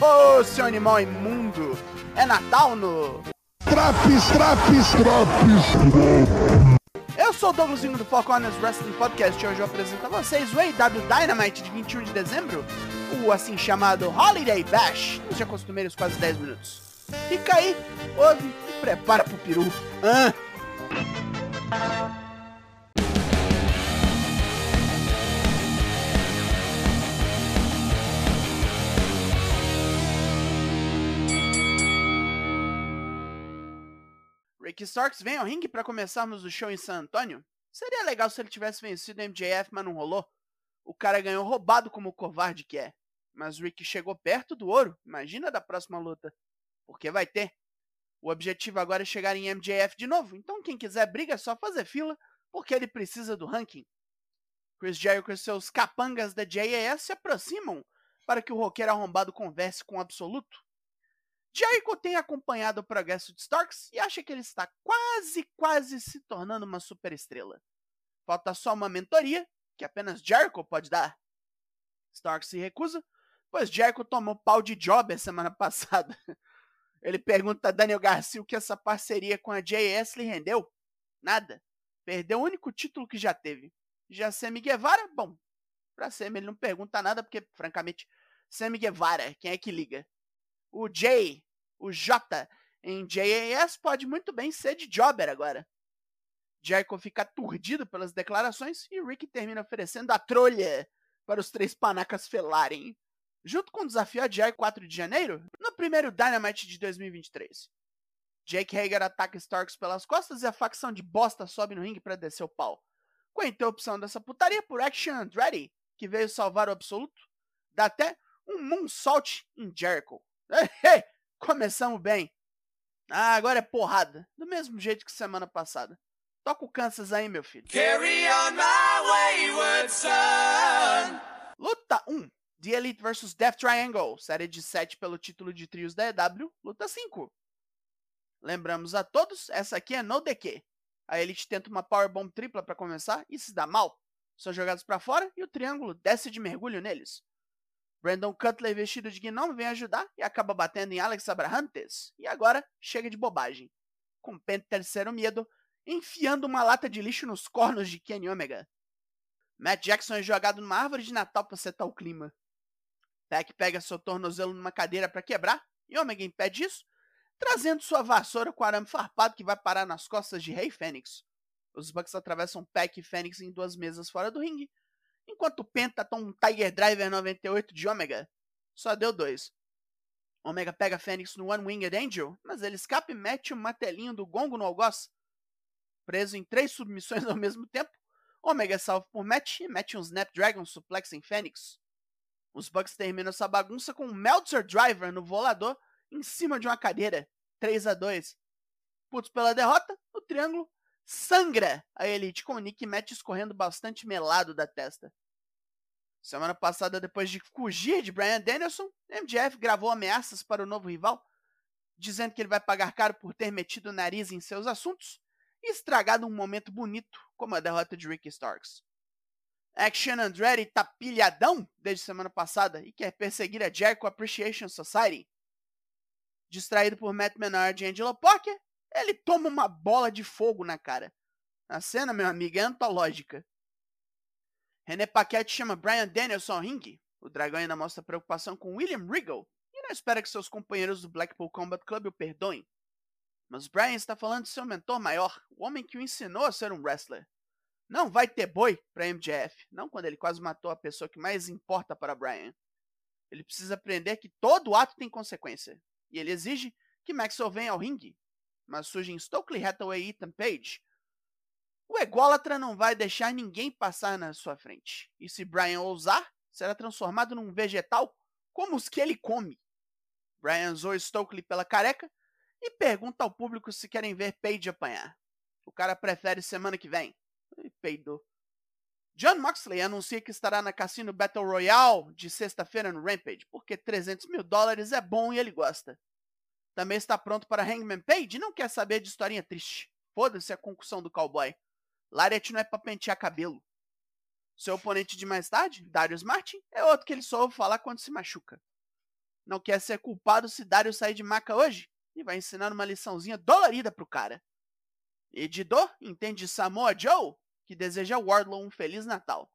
Ô, oh, seu animal imundo! É Natal no. Traps, traps, traps, Eu sou o Douglasinho do Falconers Wrestling Podcast e hoje eu apresento a vocês o AW Dynamite de 21 de dezembro, o assim chamado Holiday Bash, Eu já costumeiros quase 10 minutos. Fica aí, ouve e prepara pro peru. Ah. Ricky Starks vem ao ringue para começarmos o show em San Antônio? Seria legal se ele tivesse vencido o MJF, mas não rolou. O cara ganhou roubado como o covarde que é. Mas Ricky chegou perto do ouro. Imagina da próxima luta. Porque vai ter. O objetivo agora é chegar em MJF de novo. Então quem quiser briga é só fazer fila, porque ele precisa do ranking. Chris Jericho e seus capangas da JAS se aproximam para que o roqueiro arrombado converse com o absoluto. Jericho tem acompanhado o progresso de Starks e acha que ele está quase, quase se tornando uma superestrela. Falta só uma mentoria, que apenas Jericho pode dar. Starks se recusa, pois Jericho tomou pau de job a semana passada. Ele pergunta a Daniel Garcia o que essa parceria com a JS lhe rendeu. Nada. Perdeu o único título que já teve. Já Sammy Guevara, bom, pra Sammy ele não pergunta nada, porque, francamente, Sammy Guevara, quem é que liga? O J, o J em JAS pode muito bem ser de Jobber agora. Jericho fica aturdido pelas declarações e Rick termina oferecendo a trolha para os três panacas felarem. Junto com o desafio a Jericho 4 de janeiro, no primeiro Dynamite de 2023. Jake Hager ataca Starks pelas costas e a facção de bosta sobe no ringue para descer o pau. Com a interrupção dessa putaria por Action Andretti, que veio salvar o absoluto, dá até um moonsault em Jericho. Começamos bem. Ah, agora é porrada. Do mesmo jeito que semana passada. Toca o Kansas aí, meu filho. Carry on my wayward son. Luta 1. The Elite vs Death Triangle. Série de 7 pelo título de trios da EW. Luta 5. Lembramos a todos, essa aqui é no DQ. A Elite tenta uma Powerbomb tripla para começar e se dá mal. São jogados para fora e o triângulo desce de mergulho neles. Brandon Cutler, vestido de gnome, vem ajudar e acaba batendo em Alex Abrahantes. E agora chega de bobagem. Com Penta terceiro medo, enfiando uma lata de lixo nos cornos de Kenny Omega. Matt Jackson é jogado numa árvore de Natal para setar o clima. Peck pega seu tornozelo numa cadeira para quebrar e Omega impede isso, trazendo sua vassoura com arame farpado que vai parar nas costas de Rei Fênix. Os Bucks atravessam Peck e Fênix em duas mesas fora do ringue enquanto o um Tiger Driver 98 de Omega. Só deu dois. Omega pega Fênix no One Winged Angel, mas ele escapa e mete um matelinho do gongo no algoz. Preso em três submissões ao mesmo tempo, Omega é salvo por Matt e mete um Snapdragon Suplex em Fênix. Os Bucks terminam essa bagunça com um Meltzer Driver no volador em cima de uma cadeira. 3 a 2 Putos pela derrota, o triângulo sangra a Elite com o Nick Matt escorrendo bastante melado da testa. Semana passada, depois de fugir de Brian Danielson, MJF gravou ameaças para o novo rival, dizendo que ele vai pagar caro por ter metido o nariz em seus assuntos e estragado um momento bonito como a derrota de Ricky Starks. Action Andretti tá pilhadão desde semana passada e quer perseguir a Jericho Appreciation Society. Distraído por Matt Menard e Angelo Parker, ele toma uma bola de fogo na cara. A cena, meu amigo, é antológica. René Paquette chama Brian Danielson ao ringue. O dragão ainda mostra preocupação com William Regal e não espera que seus companheiros do Blackpool Combat Club o perdoem. Mas Brian está falando de seu mentor maior, o homem que o ensinou a ser um wrestler. Não vai ter boi para MJF, não quando ele quase matou a pessoa que mais importa para Brian. Ele precisa aprender que todo ato tem consequência, e ele exige que Maxwell venha ao ringue mas surgem Stokely Hathaway e Ethan Page, o ególatra não vai deixar ninguém passar na sua frente. E se Brian ousar, será transformado num vegetal como os que ele come. Brian zoa Stokely pela careca e pergunta ao público se querem ver Page apanhar. O cara prefere semana que vem. E peidou. John Moxley anuncia que estará na Cassino Battle Royale de sexta-feira no Rampage, porque 300 mil dólares é bom e ele gosta. Também está pronto para Hangman Page não quer saber de historinha triste. Foda-se a concussão do cowboy. Lariat não é pra pentear cabelo. Seu oponente de mais tarde, Darius Martin, é outro que ele só ouve falar quando se machuca. Não quer ser culpado se Darius sair de maca hoje? E vai ensinar uma liçãozinha dolorida pro cara. E de dor, entende Samoa Joe, que deseja Wardlow um Feliz Natal.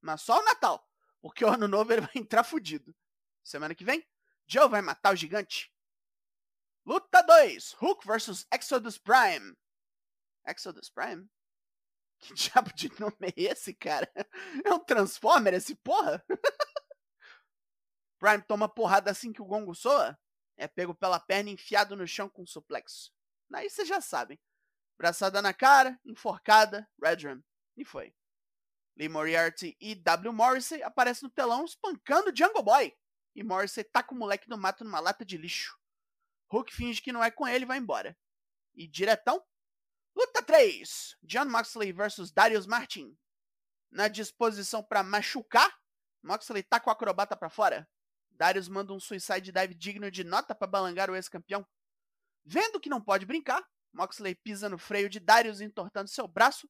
Mas só o Natal, porque o ano novo ele vai entrar fudido. Semana que vem, Joe vai matar o gigante. Luta 2: Hulk vs Exodus Prime. Exodus Prime? Que diabo de nome é esse, cara? É um Transformer esse porra? Prime toma porrada assim que o gongo soa. É pego pela perna e enfiado no chão com um suplexo. Aí vocês já sabem. Braçada na cara, enforcada, Redrum. E foi. Lee Moriarty e W. Morrissey aparecem no telão espancando Jungle Boy. E Morrissey taca o moleque no mato numa lata de lixo. Hulk finge que não é com ele e vai embora. E diretão, Luta 3: John Moxley versus Darius Martin. Na disposição para machucar, Moxley tá com o acrobata para fora. Darius manda um suicide dive digno de nota para balangar o ex-campeão. Vendo que não pode brincar, Moxley pisa no freio de Darius entortando seu braço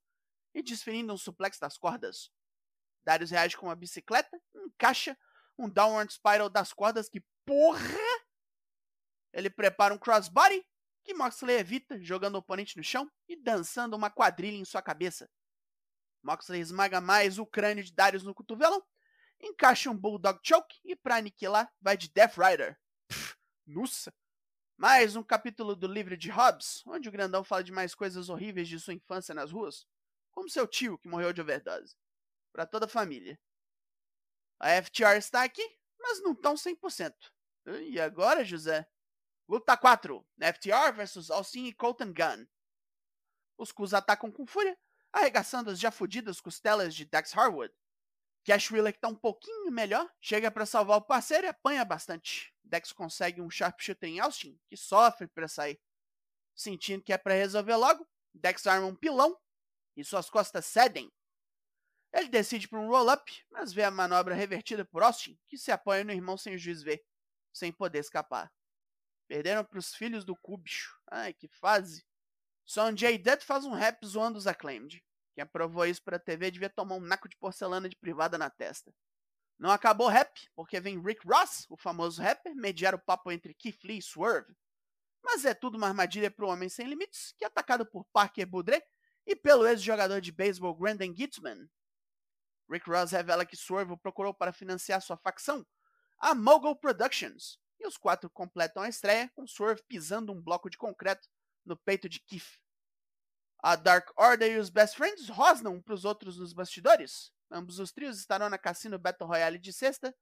e desferindo um suplex das cordas. Darius reage com uma bicicleta, encaixa um downward spiral das cordas que porra! Ele prepara um crossbody que Moxley evita, jogando o oponente no chão e dançando uma quadrilha em sua cabeça. Moxley esmaga mais o crânio de Darius no cotovelo, encaixa um Bulldog Choke e pra aniquilar vai de Death Rider. Pff, nossa! Mais um capítulo do livro de Hobbes, onde o grandão fala de mais coisas horríveis de sua infância nas ruas, como seu tio que morreu de overdose. Para toda a família. A FTR está aqui, mas não tão 100%. E agora, José? Luta 4: FTR vs Austin e Colton Gunn. Os Cus atacam com fúria, arregaçando as já fodidas costelas de Dax Harwood. Cash Wheeler, que tá um pouquinho melhor, chega para salvar o parceiro e apanha bastante. Dex consegue um sharpshooter em Austin, que sofre para sair. Sentindo que é para resolver logo, Dex arma um pilão e suas costas cedem. Ele decide por um roll-up, mas vê a manobra revertida por Austin, que se apoia no irmão sem o juiz ver, sem poder escapar. Perderam pros filhos do Cubicho. Ai, que fase. Sonjay Dutt faz um rap zoando os Acclaimed. Quem aprovou isso pra TV devia tomar um naco de porcelana de privada na testa. Não acabou o rap, porque vem Rick Ross, o famoso rapper, mediar o papo entre Keith Lee e Swerve. Mas é tudo uma armadilha pro Homem Sem Limites, que é atacado por Parker Boudre e pelo ex-jogador de beisebol Brandon Gitzman. Rick Ross revela que Swerve o procurou para financiar sua facção, a Mogul Productions, e os quatro completam a estreia com Swerve pisando um bloco de concreto no peito de Keith. A Dark Order e os Best Friends rosnam para os outros nos bastidores. Ambos os trios estarão na Cassino Battle Royale de sexta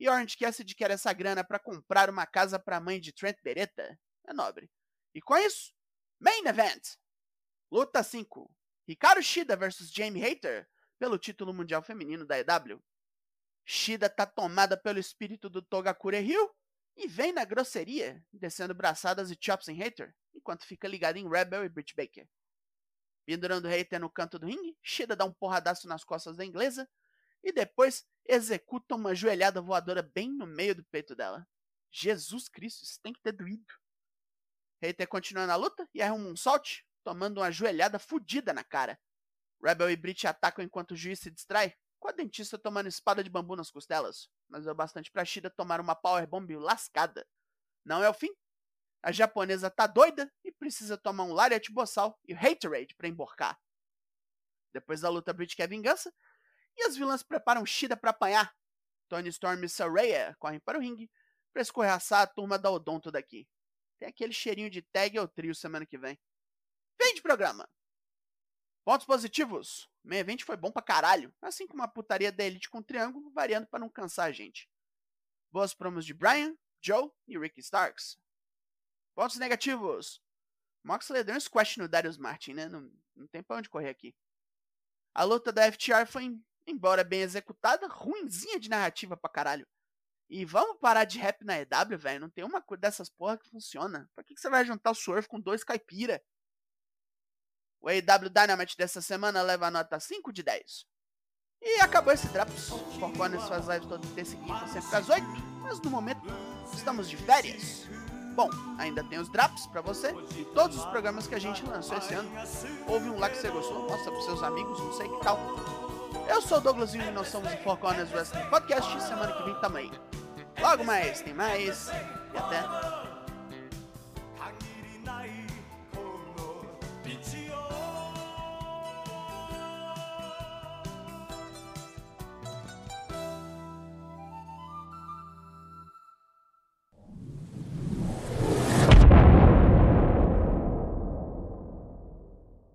e Orange Cassidy quer essa grana para comprar uma casa para a mãe de Trent Beretta. É nobre. E com isso, Main Event! Luta 5. Hikaru Shida vs Jamie Hater pelo título mundial feminino da EW. Shida tá tomada pelo espírito do Togakure Ryu e vem na grosseria, descendo braçadas e chops em Hater, enquanto fica ligado em Rebel e Britt Baker. Pendurando Hater no canto do ringue, Shida dá um porradaço nas costas da inglesa e depois executa uma joelhada voadora bem no meio do peito dela. Jesus Cristo, isso tem que ter doído. Hater continua na luta e arruma um solte, tomando uma joelhada fodida na cara. Rebel e Britt atacam enquanto o juiz se distrai, com a dentista tomando espada de bambu nas costelas, mas é bastante pra Shida tomar uma powerbomb lascada. Não é o fim? A japonesa tá doida e precisa tomar um Lariat Bossal e Haterade para emborcar. Depois da luta, Brit quer vingança e as vilãs preparam Shida para apanhar. Tony Storm e Saraya correm para o ringue para escorraçar a turma da Odonto daqui. Tem aquele cheirinho de tag ao trio semana que vem. Vem de programa! Pontos positivos. O main event foi bom pra caralho, assim como a putaria da Elite com triângulo, variando para não cansar a gente. Boas promos de Brian, Joe e Ricky Starks. Pontos negativos. Moxley deu um squash no Darius Martin, né? Não, não tem pra onde correr aqui. A luta da FTR foi, embora bem executada, ruinzinha de narrativa pra caralho. E vamos parar de rap na EW, velho. Não tem uma coisa dessas porra que funciona. Pra que, que você vai juntar o Swerve com dois caipira? O AEW Dynamite dessa semana leva a nota 5 de 10. E acabou esse Drops. Corcones faz live todo terça e quinta, sempre às 8. Mas no momento, estamos de férias. Bom, ainda tem os drops pra você e todos os programas que a gente lançou esse ano. Houve um lá que você gostou, mostra pros seus amigos, não sei que tal. Eu sou o Douglasinho e nós somos o Four Corners Wrestling Podcast. Semana que vem tamo aí. Logo mais, tem mais. E até.